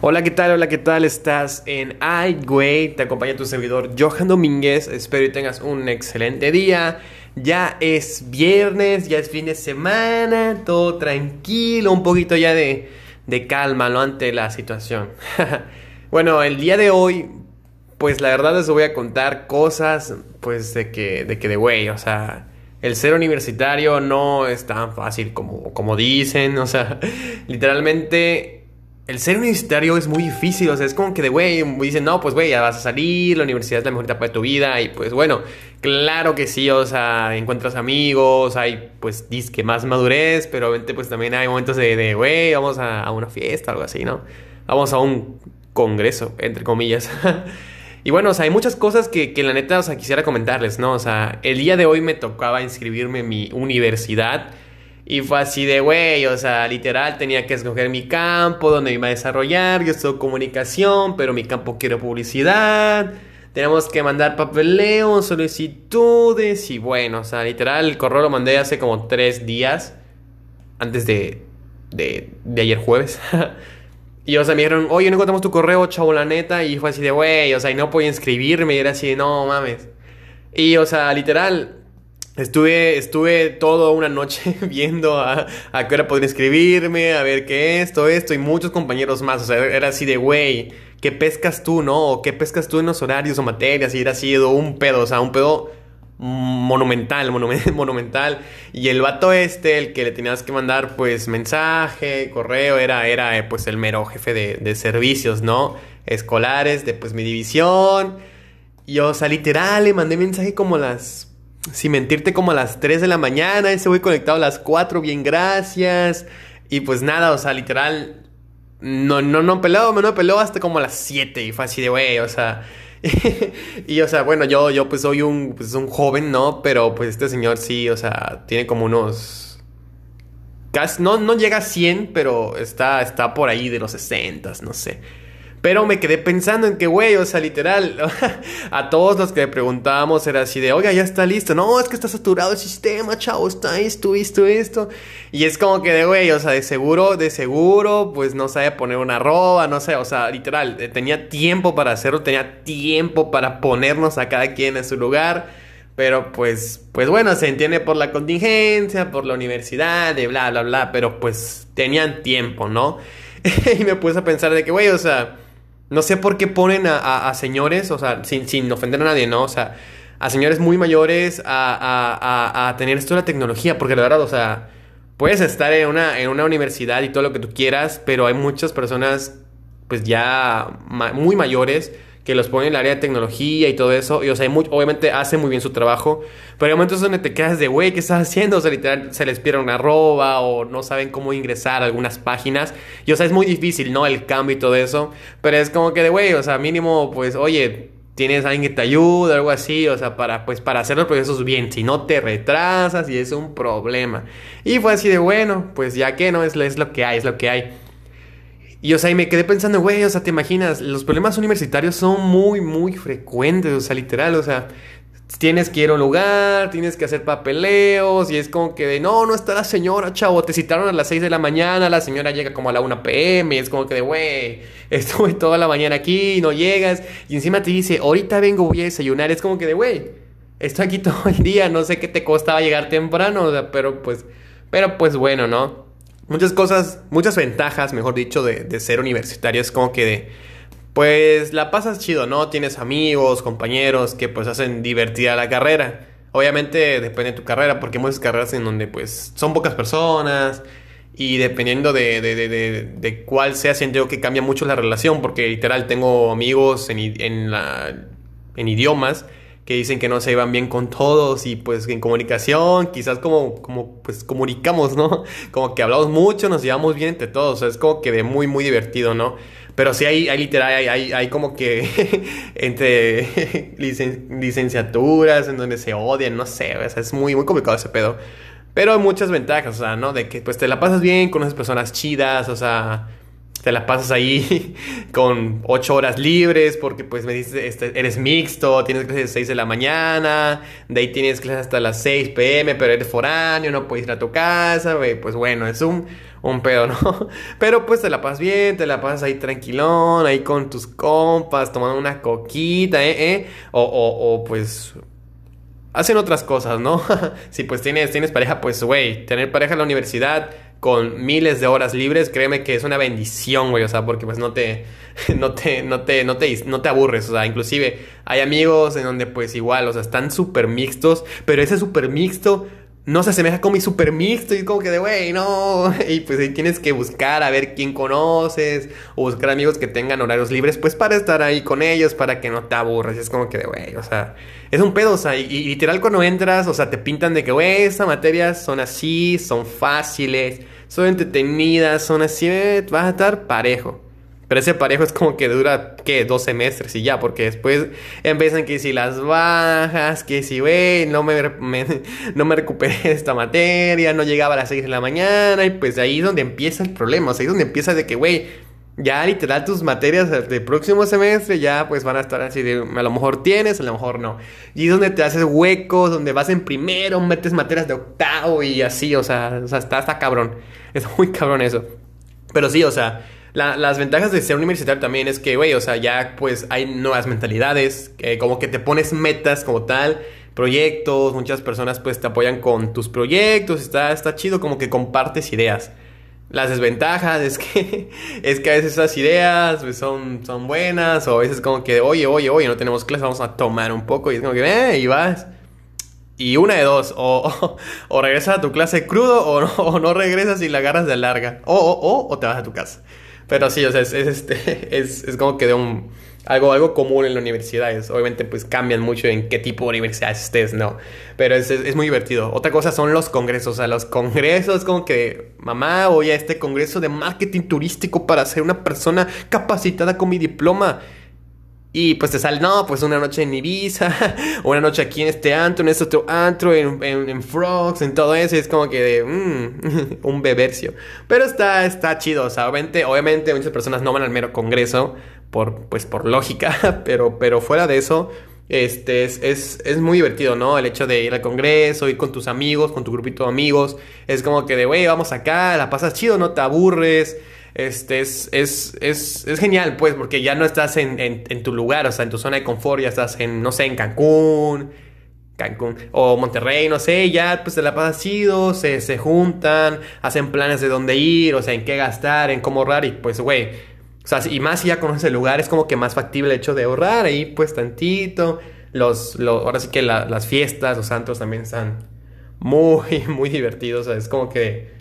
Hola, ¿qué tal? Hola, ¿qué tal? Estás en iWay. Te acompaña tu servidor Johan Domínguez. Espero que tengas un excelente día. Ya es viernes, ya es fin de semana, todo tranquilo, un poquito ya de, de calma, ¿no? Ante la situación. bueno, el día de hoy, pues la verdad les voy a contar cosas, pues de que, de que de güey, o sea, el ser universitario no es tan fácil como, como dicen, o sea, literalmente el ser universitario es muy difícil, o sea, es como que de, güey, dicen, no, pues, güey, ya vas a salir, la universidad es la mejor etapa de tu vida, y pues, bueno, claro que sí, o sea, encuentras amigos, hay, pues, disque más madurez, pero obviamente, pues, también hay momentos de, güey, vamos a, una fiesta, algo así, ¿no? Vamos a un congreso, entre comillas. y bueno, o sea, hay muchas cosas que, que la neta, o sea, quisiera comentarles, ¿no? O sea, el día de hoy me tocaba inscribirme en mi universidad, y fue así de, güey, o sea, literal tenía que escoger mi campo, donde iba a desarrollar. Yo estoy comunicación, pero mi campo quiero publicidad. Tenemos que mandar papeleo, solicitudes y bueno, o sea, literal el correo lo mandé hace como tres días, antes de, de, de ayer jueves. y o sea, me dijeron, oye, no encontramos tu correo, chavo, la neta. Y fue así de, güey, o sea, y no podía inscribirme. Y era así de, no mames. Y o sea, literal, Estuve, estuve toda una noche viendo a, a qué hora podría inscribirme, a ver qué esto, esto y muchos compañeros más. O sea, era así de, güey, ¿qué pescas tú, no? ¿O qué pescas tú en los horarios o materias? Y era así de un pedo, o sea, un pedo monumental, monumental. Y el vato este, el que le tenías que mandar, pues, mensaje, correo, era, era eh, pues, el mero jefe de, de servicios, ¿no? Escolares de, pues, mi división. Y, o sea, literal, le mandé mensaje como las sin mentirte, como a las 3 de la mañana. Ese güey conectado a las 4, bien, gracias. Y pues nada, o sea, literal. No, no, no peló, me no peló hasta como a las 7. Y fue así de, güey, o sea. y o sea, bueno, yo, yo pues soy un, pues, un joven, ¿no? Pero pues este señor sí, o sea, tiene como unos. Casi, no, no llega a 100, pero está, está por ahí de los 60, no sé. Pero me quedé pensando en que, güey, o sea, literal, a todos los que le preguntábamos era así de, oiga, ya está listo. No, es que está saturado el sistema, chavo, está esto, esto, esto. Y es como que de, güey, o sea, de seguro, de seguro, pues no sabe poner una arroba, no sé, o sea, literal, eh, tenía tiempo para hacerlo, tenía tiempo para ponernos a cada quien en su lugar. Pero pues, pues bueno, se entiende por la contingencia, por la universidad, de bla, bla, bla, pero pues tenían tiempo, ¿no? y me puse a pensar de que, güey, o sea, no sé por qué ponen a, señores, o sea, sin, sin, ofender a nadie, ¿no? O sea, a señores muy mayores a, a, tener esto de la tecnología, porque la verdad, o sea, puedes estar en una, en una universidad y todo lo que tú quieras, pero hay muchas personas, pues ya muy mayores, que los ponen en el área de tecnología y todo eso. Y, o sea, obviamente hace muy bien su trabajo. Pero hay momentos donde te quedas de, güey, ¿qué estás haciendo? O sea, literal, se les pierde una arroba o no saben cómo ingresar a algunas páginas. Y, o sea, es muy difícil, ¿no? El cambio y todo eso. Pero es como que de, güey, o sea, mínimo, pues, oye, tienes alguien que te ayuda, algo así, o sea, para, pues, para hacer los procesos bien. Si no te retrasas y es un problema. Y fue así de, bueno, pues ya que no, es, es lo que hay, es lo que hay. Y o sea, y me quedé pensando, güey, o sea, te imaginas, los problemas universitarios son muy, muy frecuentes, o sea, literal, o sea, tienes que ir a un lugar, tienes que hacer papeleos, y es como que de, no, no está la señora, chavo, te citaron a las 6 de la mañana, la señora llega como a la 1 pm, y es como que de, güey, estuve toda la mañana aquí, no llegas, y encima te dice, ahorita vengo, voy a desayunar, es como que de, güey, estoy aquí todo el día, no sé qué te costaba llegar temprano, o sea, pero pues, pero pues bueno, ¿no? Muchas cosas, muchas ventajas, mejor dicho, de, ser universitario. Es como que de, pues la pasas chido, ¿no? Tienes amigos, compañeros que pues hacen divertida la carrera. Obviamente depende de tu carrera, porque hay muchas carreras en donde pues son pocas personas y dependiendo de, de, de, de cuál sea, siento que cambia mucho la relación, porque literal tengo amigos en, en, la, en idiomas que dicen que no se iban bien con todos y pues en comunicación, quizás como, como pues comunicamos, ¿no? Como que hablamos mucho, nos llevamos bien entre todos, es como que de muy, muy divertido, ¿no? Pero sí hay, hay literal, hay, hay, como que entre licenciaturas en donde se odian, no sé, o sea, es muy, muy complicado ese pedo. Pero hay muchas ventajas, o sea, ¿no? De que pues te la pasas bien, conoces personas chidas, o sea, te la pasas ahí con ocho horas libres porque pues me dices, este, eres mixto, tienes clases las 6 de la mañana, de ahí tienes clases hasta las 6 pm, pero eres foráneo, no puedes ir a tu casa, pues bueno, es un, un pedo, ¿no? Pero pues te la pasas bien, te la pasas ahí tranquilón, ahí con tus compas, tomando una coquita, ¿eh? ¿eh? O, o, o pues hacen otras cosas, ¿no? si pues tienes, tienes pareja, pues güey, tener pareja en la universidad con miles de horas libres, créeme que es una bendición, güey, o sea, porque pues no te, no te, no te, no te, no te aburres, o sea, inclusive hay amigos en donde pues igual, o sea, están súper mixtos, pero ese súper mixto no se asemeja con mi super mixto y como que de, güey, no. Y pues ahí tienes que buscar a ver quién conoces o buscar amigos que tengan horarios libres, pues para estar ahí con ellos, para que no te aburras. Y es como que de, güey, o sea, es un pedo, o sea, y, literal cuando entras, o sea, te pintan de que, güey, estas materias son así, son fáciles, son entretenidas, son así, eh, vas a estar parejo. Pero ese parejo es como que dura, ¿qué? Dos semestres y ya, porque después empiezan que si las bajas, que si, güey, no me, no me recuperé esta materia, no llegaba a las 6 de la mañana, y pues ahí es donde empieza el problema, o sea, ahí es donde empieza de que, güey, ya literal tus materias del próximo semestre ya pues van a estar así de, a lo mejor tienes, a lo mejor no. Y es donde te haces huecos, donde vas en primero, metes materias de octavo y así, o sea, o sea está, cabrón. Es muy cabrón eso. Pero sí, o sea las ventajas de ser universitario también es que, güey, o sea, ya pues hay nuevas mentalidades, como que te pones metas como tal, proyectos, muchas personas pues te apoyan con tus proyectos, está, está chido, como que compartes ideas. Las desventajas es que, es que a veces esas ideas pues, son, son buenas, o a veces como que, oye, oye, oye, no tenemos clase, vamos a tomar un poco, y es como que, eh, y vas. Y una de dos, o, o, regresas a tu clase crudo o no, regresas y la agarras de larga, o, o, o te vas a tu casa. Pero sí, o sea, es, este, es, es como que de un, algo, algo común en las universidades. Obviamente, pues cambian mucho en qué tipo de universidad estés, ¿no? Pero es, es, muy divertido. Otra cosa son los congresos. O sea, los congresos, como que, mamá, voy a este congreso de marketing turístico para ser una persona capacitada con mi diploma. Y pues te sale, no, pues una noche en Ibiza, una noche aquí en este antro, en este otro antro, en, en, Frogs, en todo eso. Y es como que de, mm, un bebercio. Pero está, está chido, o sea, obviamente, obviamente muchas personas no van al mero congreso, por, pues por lógica, pero, pero fuera de eso, este, es, es, es, muy divertido, ¿no? El hecho de ir al congreso, ir con tus amigos, con tu grupito de amigos. Es como que de, güey, vamos acá, la pasas chido, no te aburres este es, es, es, es, genial, pues, porque ya no estás en, en, tu lugar, o sea, en tu zona de confort, ya estás en, no sé, en Cancún, Cancún, o Monterrey, no sé, ya pues te la pasas chido, se, se juntan, hacen planes de dónde ir, o sea, en qué gastar, en cómo ahorrar, y pues, güey, o sea, y más si ya conoces el lugar, es como que más factible el hecho de ahorrar ahí, pues, tantito. Los, los ahora sí que las fiestas, los santos también están muy, muy divertidos, o sea, es como que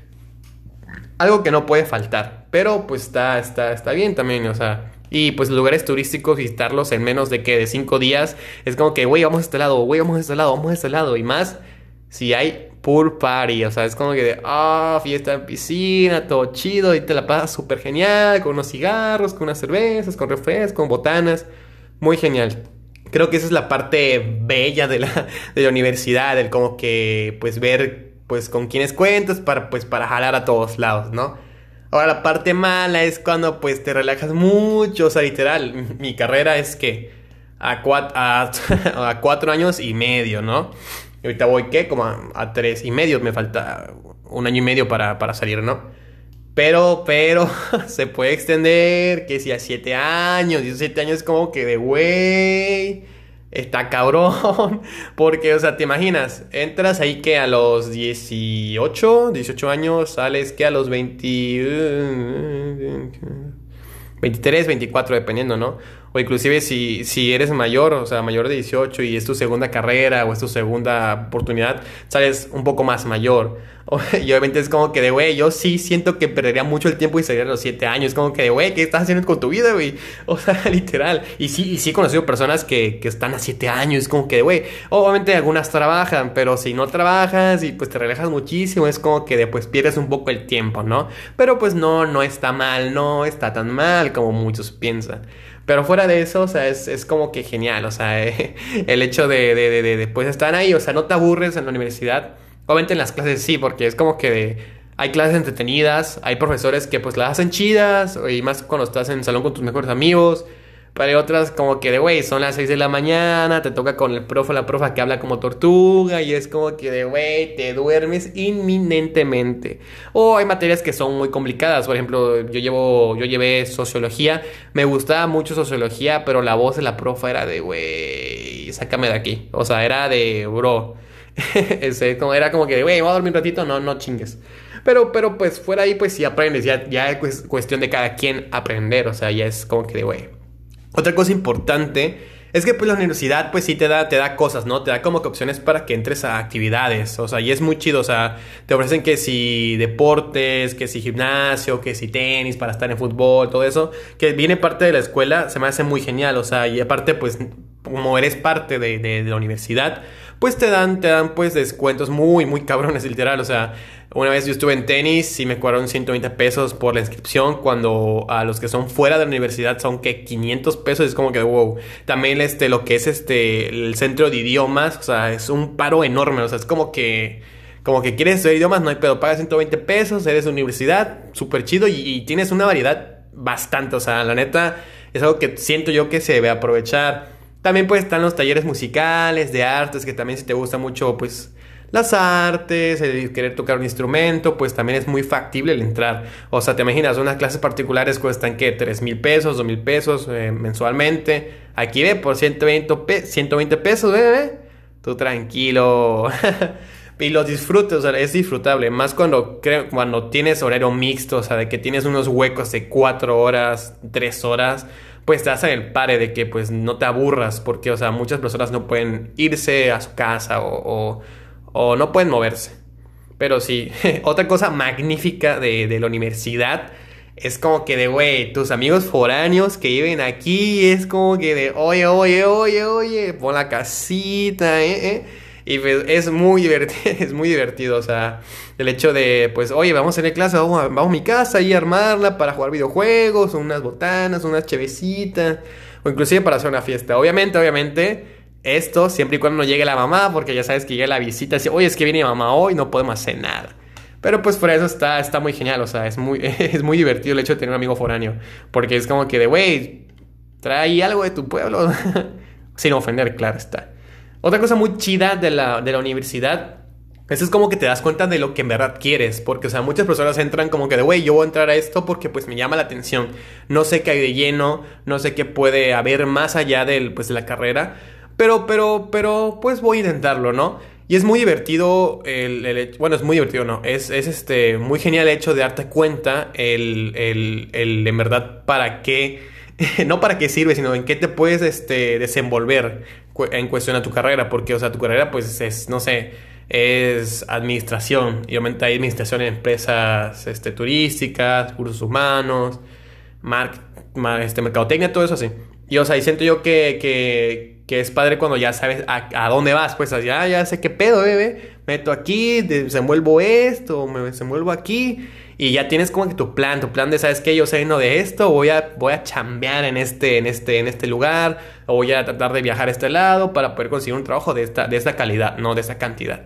algo que no puede faltar. Pero pues está, está, está bien también, o sea. Y pues lugares turísticos, visitarlos en menos de que de cinco días. Es como que, güey, vamos a este lado, güey, vamos a este lado, vamos a este lado. Y más si hay pool party. O sea, es como que de, ah, fiesta en piscina, todo chido. Y te la pasas súper genial, con unos cigarros, con unas cervezas, con refrescos, con botanas. Muy genial. Creo que esa es la parte bella de la, de la universidad, el como que, pues, ver pues con quienes cuentas para pues para jalar a todos lados, ¿no? Ahora la parte mala es cuando pues te relajas mucho, o sea, literal, mi carrera es que a, cuatro, a, cuatro años y medio, ¿no? Y ahorita voy, ¿qué? Como a, tres y medio, me falta un año y medio para, para salir, ¿no? Pero, pero, se puede extender, que si a siete años, y siete años es como que de güey está cabrón. Porque, o sea, te imaginas, entras ahí que a los 18, 18 años, sales que a los 20... 23, 24, dependiendo, ¿no? O inclusive si, si eres mayor, o sea, mayor de 18 y es tu segunda carrera o es tu segunda oportunidad, sales un poco más mayor. Y obviamente es como que de, güey, yo sí siento que perdería mucho el tiempo y sería a los 7 años. Como que de, güey, ¿qué estás haciendo con tu vida, güey? O sea, literal. Y sí, y sí he conocido personas que, que están a 7 años. Es como que de, güey, obviamente algunas trabajan, pero si no trabajas y pues te relajas muchísimo, es como que después pierdes un poco el tiempo, ¿no? Pero pues no, no está mal, no está tan mal como muchos piensan. Pero fuera de eso, o sea, es, es como que genial, o sea, el hecho de, de, de, de, pues estar ahí, o sea, no te aburres en la universidad. Obviamente en las clases sí, porque es como que de, hay clases entretenidas, hay profesores que pues las hacen chidas, y más cuando estás en el salón con tus mejores amigos. Pero hay otras como que de, güey, son las 6 de la mañana, te toca con el profe la profa que habla como tortuga y es como que de, güey, te duermes inminentemente. O hay materias que son muy complicadas, por ejemplo, yo llevo, yo llevé sociología, me gustaba mucho sociología, pero la voz de la profa era de, güey, sácame de aquí. O sea, era de, bro. Ese, como, era como que, güey, voy a dormir un ratito, no, no chingues. Pero, pero pues fuera ahí, pues si aprendes, ya, ya es cuestión de cada quien aprender, o sea, ya es como que de, güey otra cosa importante es que pues la universidad pues sí te da, te da cosas, ¿no? Te da como que opciones para que entres a actividades, o sea, y es muy chido, o sea, te ofrecen que si deportes, que si gimnasio, que si tenis para estar en fútbol, todo eso, que viene parte de la escuela, se me hace muy genial, o sea, y aparte pues como eres parte de, de la universidad, pues te dan, te dan pues descuentos muy, muy cabrones, literal. O sea, una vez yo estuve en tenis y me cobraron 120 pesos por la inscripción, cuando a los que son fuera de la universidad son que 500 pesos, es como que wow. También este, lo que es este, el centro de idiomas, o sea, es un paro enorme, o sea, es como que como que quieres estudiar idiomas, no hay pedo, pagas 120 pesos, eres de universidad, súper chido y, y, tienes una variedad bastante, o sea, la neta es algo que siento yo que se debe aprovechar. También pues están los talleres musicales, de artes, que también si te gusta mucho pues las artes, el querer tocar un instrumento, pues también es muy factible el entrar. O sea, te imaginas, unas clases particulares cuestan que 3 mil pesos, 2 mil pesos eh, mensualmente. Aquí ve por 120, 120 pesos, bebé. Tú tranquilo. y los disfrutes, o sea, es disfrutable. Más cuando, cuando tienes horario mixto, o sea, de que tienes unos huecos de 4 horas, 3 horas pues te hacen el pare de que pues no te aburras, porque, o sea, muchas personas no pueden irse a su casa o, o, no pueden moverse. Pero sí, otra cosa magnífica de, de la universidad es como que de, güey, tus amigos foráneos que viven aquí, es como que de, oye, oye, oye, oye, pon la casita, eh, eh. Y pues, es muy divertido, es muy divertido, o sea, el hecho de, pues, oye, vamos a tener clase, vamos a, a mi casa y armarla para jugar videojuegos, unas botanas, unas chevecitas, o inclusive para hacer una fiesta. Obviamente, obviamente, esto siempre y cuando no llegue la mamá, porque ya sabes que llega la visita dice, oye, es que viene mi mamá hoy, no podemos hacer nada. Pero pues por eso está, está muy genial, o sea, es muy, es muy divertido el hecho de tener un amigo foráneo, porque es como que de, güey, trae algo de tu pueblo, sin ofender, claro está. Otra cosa muy chida de la, de la universidad eso es como que te das cuenta de lo que en verdad quieres, porque, o sea, muchas personas entran como que de, güey, yo voy a entrar a esto porque pues me llama la atención, no sé qué hay de lleno, no sé qué puede haber más allá pues, de la carrera, pero, pero, pero, pues voy a intentarlo, ¿no? Y es muy divertido, el, bueno, es muy divertido, ¿no? Es, es, este, muy genial el hecho de darte cuenta el, el, el en verdad para qué, no para qué sirve, sino en qué te puedes, este, desenvolver en cuestión a tu carrera, porque, o sea, tu carrera, pues, es, no sé, es administración. Y obviamente hay administración en empresas este, turísticas, cursos humanos, mar, este, mercadotecnia, todo eso así. Y o sea, y siento yo que, que, es padre cuando ya sabes a, dónde vas. Pues ya, ya sé qué pedo, bebé. Meto aquí, desenvuelvo esto, me desenvuelvo aquí. Y ya tienes como que tu plan, tu plan de, ¿sabes qué? Yo sé no de esto, voy a, voy a chambear en este, en, este, en este lugar, o voy a tratar de viajar a este lado para poder conseguir un trabajo de esta, de esta calidad, no de esa cantidad.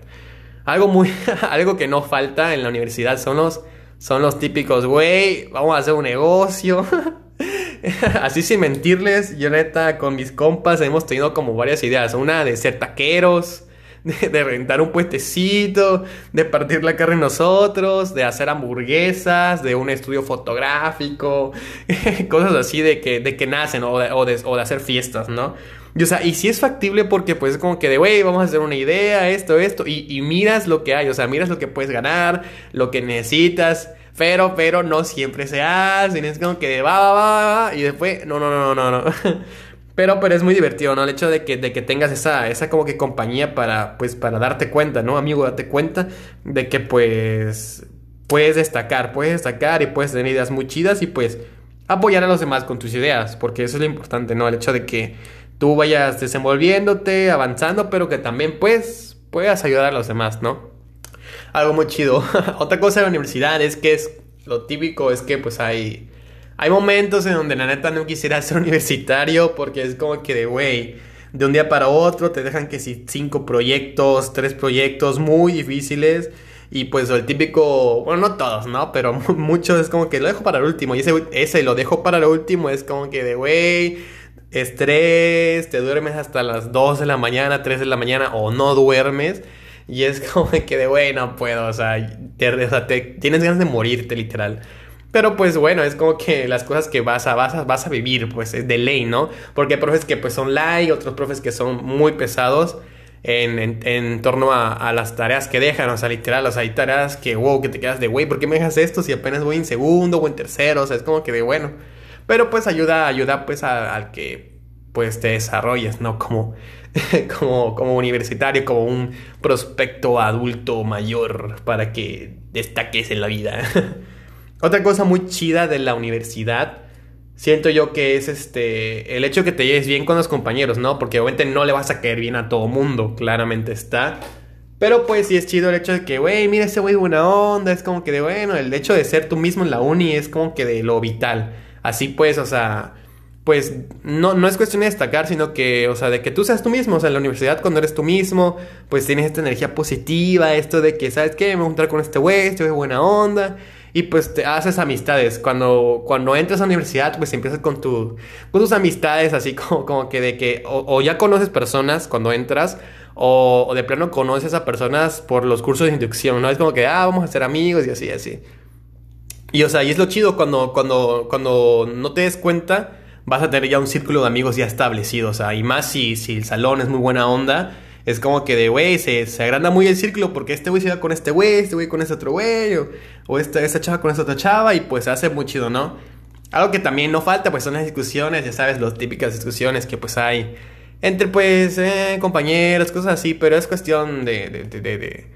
Algo muy, algo que no falta en la universidad son los, son los típicos, güey, vamos a hacer un negocio. Así sin mentirles, yo neta con mis compas hemos tenido como varias ideas. Una de ser taqueros, de, rentar un puestecito, de partir la carne nosotros, de hacer hamburguesas, de un estudio fotográfico, cosas así de que, de que nacen o de, hacer fiestas, ¿no? Y, o sea, y si es factible porque pues es como que de, güey, vamos a hacer una idea, esto, esto, y, miras lo que hay, o sea, miras lo que puedes ganar, lo que necesitas. Pero, pero no siempre se hace. Es como que va, va, va, va. Y después, no, no, no, no, no. Pero, pero es muy divertido, ¿no? El hecho de que, de que tengas esa, esa como que compañía para, pues, para darte cuenta, ¿no? Amigo, date cuenta de que, pues, puedes destacar, puedes destacar y puedes tener ideas muy chidas y, pues, apoyar a los demás con tus ideas, porque eso es lo importante, ¿no? El hecho de que tú vayas desenvolviéndote, avanzando, pero que también, pues, puedas ayudar a los demás, ¿no? Algo muy chido. Otra cosa de la universidad es que es, lo típico es que, pues, hay hay momentos en donde la neta no quisiera ser universitario porque es como que de, güey, de un día para otro te dejan que si cinco proyectos, tres proyectos muy difíciles Y pues el típico, bueno, no todos, ¿no? Pero muchos es como que lo dejo para el último. Y ese, ese lo dejo para el último es como que de, güey, estrés, te duermes hasta las 2 de la mañana, 3 de la mañana o no duermes. Y es como que de, güey, no puedo, o sea, te, tienes ganas de morirte literal. Pero pues bueno, es como que las cosas que vas a, vas a, vas a vivir, pues es de ley, ¿no? Porque hay profes que pues son light, otros profes que son muy pesados en, en, torno a, las tareas que dejan, o sea, literal, o sea, hay tareas que, wow, que te quedas de, güey, ¿por qué me dejas esto si apenas voy en segundo o en tercero? O sea, es como que de, bueno, pero pues ayuda, ayuda pues al que pues te desarrolles, ¿no? Como, como, como universitario, como un prospecto adulto mayor para que destaques en la vida. Otra cosa muy chida de la universidad siento yo que es este el hecho que te lleves bien con los compañeros, ¿no? Porque obviamente no le vas a caer bien a todo mundo, claramente está. Pero pues sí es chido el hecho de que, güey, mira ese güey buena onda, es como que de, bueno, el hecho de ser tú mismo en la uni es como que de lo vital. Así pues, o sea, pues no, no es cuestión de destacar, sino que, o sea, de que tú seas tú mismo, o sea, en la universidad cuando eres tú mismo, pues tienes esta energía positiva, esto de que, ¿sabes qué? Me voy a juntar con este güey, este güey buena onda y pues te haces amistades. Cuando, cuando entras a la universidad, pues empiezas con, tu, con tus amistades, así como, como que de que o, ya conoces personas cuando entras, o, de plano conoces a personas por los cursos de inducción, ¿no? Es como que, ah, vamos a ser amigos y así, así. Y o sea, y es lo chido cuando, cuando, cuando no te des cuenta, vas a tener ya un círculo de amigos ya establecido, o sea, y más si, si el salón es muy buena onda es como que de, güey, se, se, agranda muy el círculo porque este güey se va con este güey, este güey con este otro güey, o, esta, esta chava con esta otra chava, y pues se hace muy chido, ¿no? Algo que también no falta, pues son las discusiones, ya sabes, las típicas discusiones que pues hay entre pues eh, compañeros, cosas así, pero es cuestión de, de, de, de,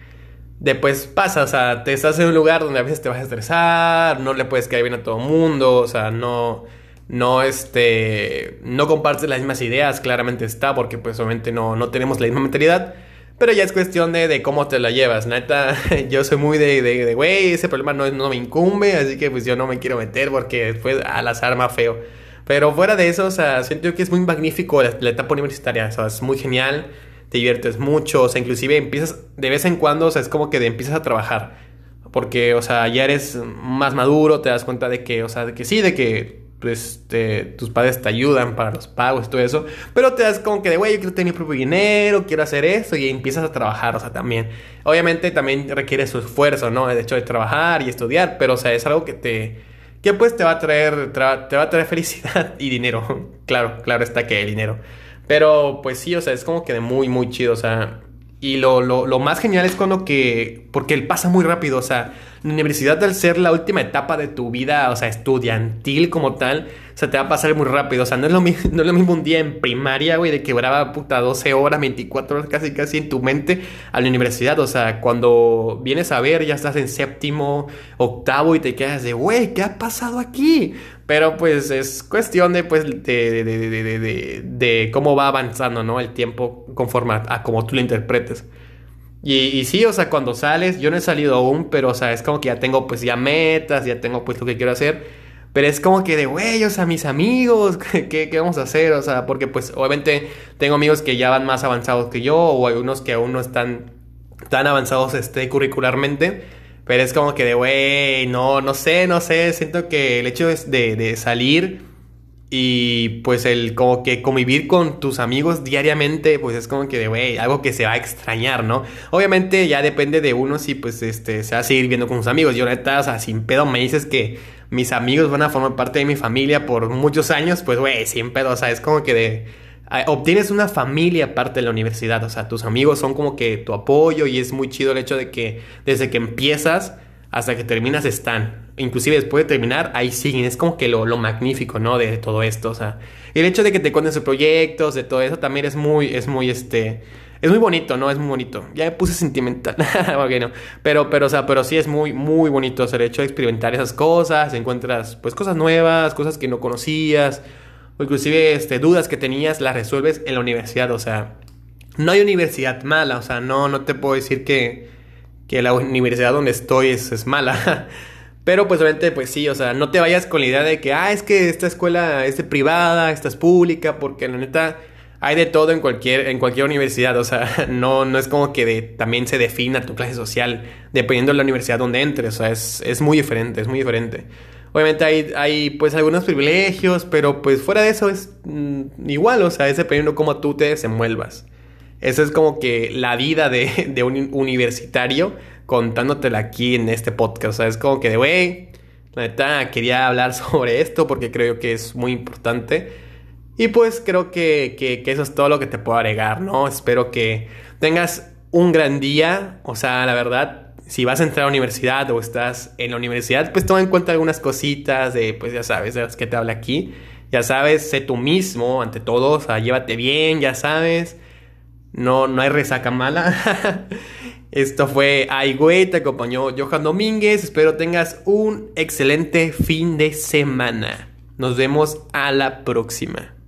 de, pues pasa, o sea, te estás en un lugar donde a veces te vas a estresar, no le puedes caer bien a todo mundo, o sea, no no, este, no compartes las mismas ideas, claramente está, porque pues obviamente no, no tenemos la misma mentalidad. Pero ya es cuestión de, de cómo te la llevas. Neta, yo soy muy de, de, güey, ese problema no, no me incumbe, así que pues yo no me quiero meter porque después al azar más feo. Pero fuera de eso, o sea, siento que es muy magnífico la, etapa universitaria, o sea, es muy genial, te diviertes mucho, o sea, inclusive empiezas de vez en cuando, o sea, es como que empiezas a trabajar. Porque, o sea, ya eres más maduro, te das cuenta de que, o sea, de que sí, de que pues tus padres te ayudan para los pagos y todo eso, pero te das como que de, güey, yo quiero tener mi propio dinero, quiero hacer esto y empiezas a trabajar, o sea, también. Obviamente también requiere su esfuerzo, ¿no? El hecho de trabajar y estudiar, pero o sea, es algo que te, que pues te va a traer, te va a traer felicidad y dinero. claro, claro está que el dinero. Pero pues sí, o sea, es como que de muy, muy chido, o sea, y lo, lo, lo más genial es cuando que, porque él pasa muy rápido, o sea, la universidad al ser la última etapa de tu vida, o sea, estudiantil como tal, o sea, te va a pasar muy rápido. O sea, no es lo, no es lo mismo un día en primaria, güey, de que duraba puta 12 horas, 24 horas casi casi en tu mente a la universidad. O sea, cuando vienes a ver, ya estás en séptimo, octavo y te quedas de, güey, ¿qué ha pasado aquí? Pero pues es cuestión de, pues, de, de, de, cómo va avanzando, ¿no? El tiempo conforme a, a como tú lo interpretes. Y, sí, o sea, cuando sales, yo no he salido aún, pero, o sea, es como que ya tengo, pues, ya metas, ya tengo, pues, lo que quiero hacer. Pero es como que de, güey, o sea, mis amigos, ¿qué, ¿qué, vamos a hacer? O sea, porque, pues, obviamente tengo amigos que ya van más avanzados que yo, o hay unos que aún no están tan avanzados, este, curricularmente. Pero es como que de, güey, no, no sé, no sé, siento que el hecho de, de salir y pues el como que convivir con tus amigos diariamente, pues es como que de, güey, algo que se va a extrañar, ¿no? Obviamente ya depende de uno si pues este se va a seguir viendo con sus amigos. Yo neta, o sea, sin pedo me dices que mis amigos van a formar parte de mi familia por muchos años, pues güey, sin pedo, o sea, es como que de obtienes una familia aparte de la universidad, o sea, tus amigos son como que tu apoyo y es muy chido el hecho de que desde que empiezas hasta que terminas están. Inclusive después de terminar, ahí siguen. Es como que lo, lo magnífico, ¿no? De todo esto. O sea, el hecho de que te cuenten sus proyectos, de todo eso, también es muy, es muy, este... Es muy bonito, ¿no? Es muy bonito. Ya me puse sentimental. bueno, pero, pero, o sea, pero sí es muy, muy bonito. O sea, el hecho de experimentar esas cosas. Encuentras, pues, cosas nuevas, cosas que no conocías. Inclusive, este, dudas que tenías, las resuelves en la universidad. O sea, no hay universidad mala. O sea, no, no te puedo decir que que la universidad donde estoy es, mala. Pero pues obviamente pues sí, o sea, no te vayas con la idea de que, ah, es que esta escuela es privada, esta es pública, porque la neta hay de todo en cualquier, en cualquier universidad, o sea, no, no es como que también se defina tu clase social dependiendo de la universidad donde entres, o sea, es, es muy diferente, es muy diferente. Obviamente hay, hay pues algunos privilegios, pero pues fuera de eso es mm, igual, o sea, es dependiendo cómo tú te desenvuelvas. Esa es como que la vida de, de un universitario contándotela aquí en este podcast, o sea, es como que de, güey, la neta quería hablar sobre esto porque creo que es muy importante. Y pues creo que, eso es todo lo que te puedo agregar, ¿no? Espero que tengas un gran día. O sea, la verdad, si vas a entrar a la universidad o estás en la universidad, pues toma en cuenta algunas cositas de, pues ya sabes, de las que te habla aquí. Ya sabes, sé tú mismo ante todo, llévate bien, ya sabes. No, no hay resaca mala. Esto fue Ay, te acompañó Johan Domínguez. Espero tengas un excelente fin de semana. Nos vemos a la próxima.